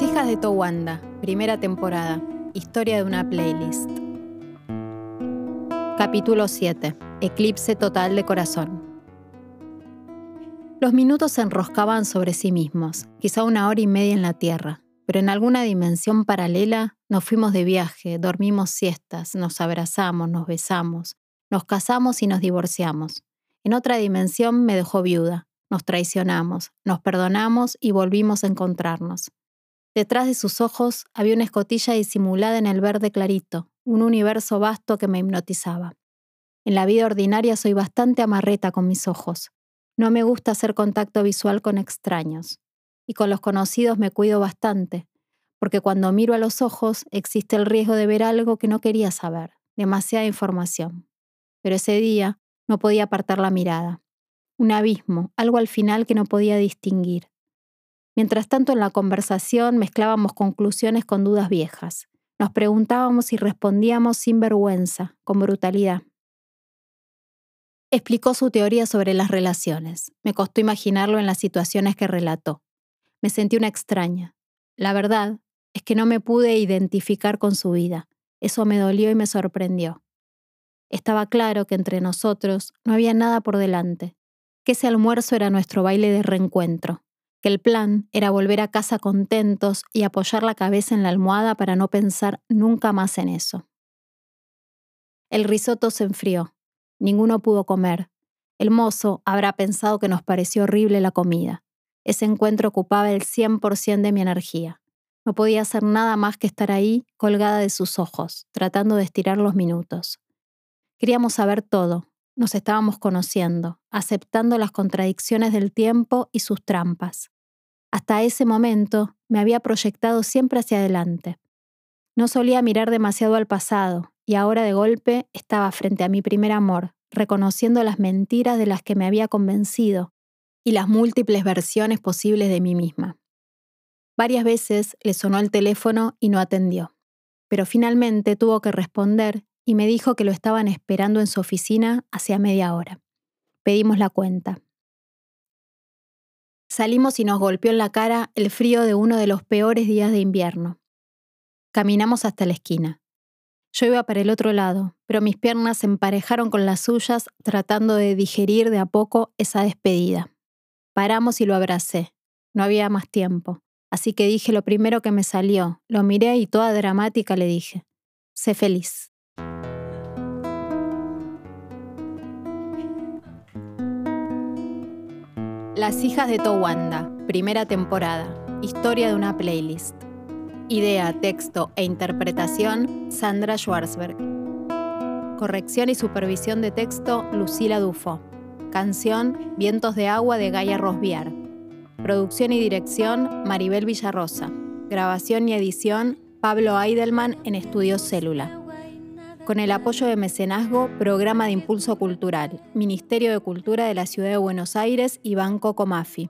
Hijas de Towanda, primera temporada. Historia de una playlist. Capítulo 7. Eclipse total de corazón. Los minutos se enroscaban sobre sí mismos, quizá una hora y media en la Tierra, pero en alguna dimensión paralela nos fuimos de viaje, dormimos siestas, nos abrazamos, nos besamos, nos casamos y nos divorciamos. En otra dimensión me dejó viuda, nos traicionamos, nos perdonamos y volvimos a encontrarnos. Detrás de sus ojos había una escotilla disimulada en el verde clarito, un universo vasto que me hipnotizaba. En la vida ordinaria soy bastante amarreta con mis ojos. No me gusta hacer contacto visual con extraños. Y con los conocidos me cuido bastante, porque cuando miro a los ojos existe el riesgo de ver algo que no quería saber, demasiada información. Pero ese día no podía apartar la mirada un abismo, algo al final que no podía distinguir. Mientras tanto en la conversación mezclábamos conclusiones con dudas viejas. Nos preguntábamos y respondíamos sin vergüenza, con brutalidad. Explicó su teoría sobre las relaciones. Me costó imaginarlo en las situaciones que relató. Me sentí una extraña. La verdad es que no me pude identificar con su vida. Eso me dolió y me sorprendió. Estaba claro que entre nosotros no había nada por delante, que ese almuerzo era nuestro baile de reencuentro, que el plan era volver a casa contentos y apoyar la cabeza en la almohada para no pensar nunca más en eso. El risotto se enfrió. Ninguno pudo comer. El mozo habrá pensado que nos pareció horrible la comida. Ese encuentro ocupaba el 100% de mi energía. No podía hacer nada más que estar ahí, colgada de sus ojos, tratando de estirar los minutos. Queríamos saber todo, nos estábamos conociendo, aceptando las contradicciones del tiempo y sus trampas. Hasta ese momento me había proyectado siempre hacia adelante. No solía mirar demasiado al pasado y ahora de golpe estaba frente a mi primer amor, reconociendo las mentiras de las que me había convencido y las múltiples versiones posibles de mí misma. Varias veces le sonó el teléfono y no atendió, pero finalmente tuvo que responder y me dijo que lo estaban esperando en su oficina hacía media hora. Pedimos la cuenta. Salimos y nos golpeó en la cara el frío de uno de los peores días de invierno. Caminamos hasta la esquina. Yo iba para el otro lado, pero mis piernas se emparejaron con las suyas tratando de digerir de a poco esa despedida. Paramos y lo abracé. No había más tiempo, así que dije lo primero que me salió, lo miré y toda dramática le dije, sé feliz. Las hijas de Towanda, primera temporada. Historia de una playlist. Idea, texto e interpretación, Sandra Schwarzberg. Corrección y supervisión de texto, Lucila Dufo. Canción, Vientos de Agua de Gaia Rosbiar. Producción y dirección, Maribel Villarrosa. Grabación y edición, Pablo Eidelman en Estudios Célula con el apoyo de Mecenazgo, Programa de Impulso Cultural, Ministerio de Cultura de la Ciudad de Buenos Aires y Banco Comafi.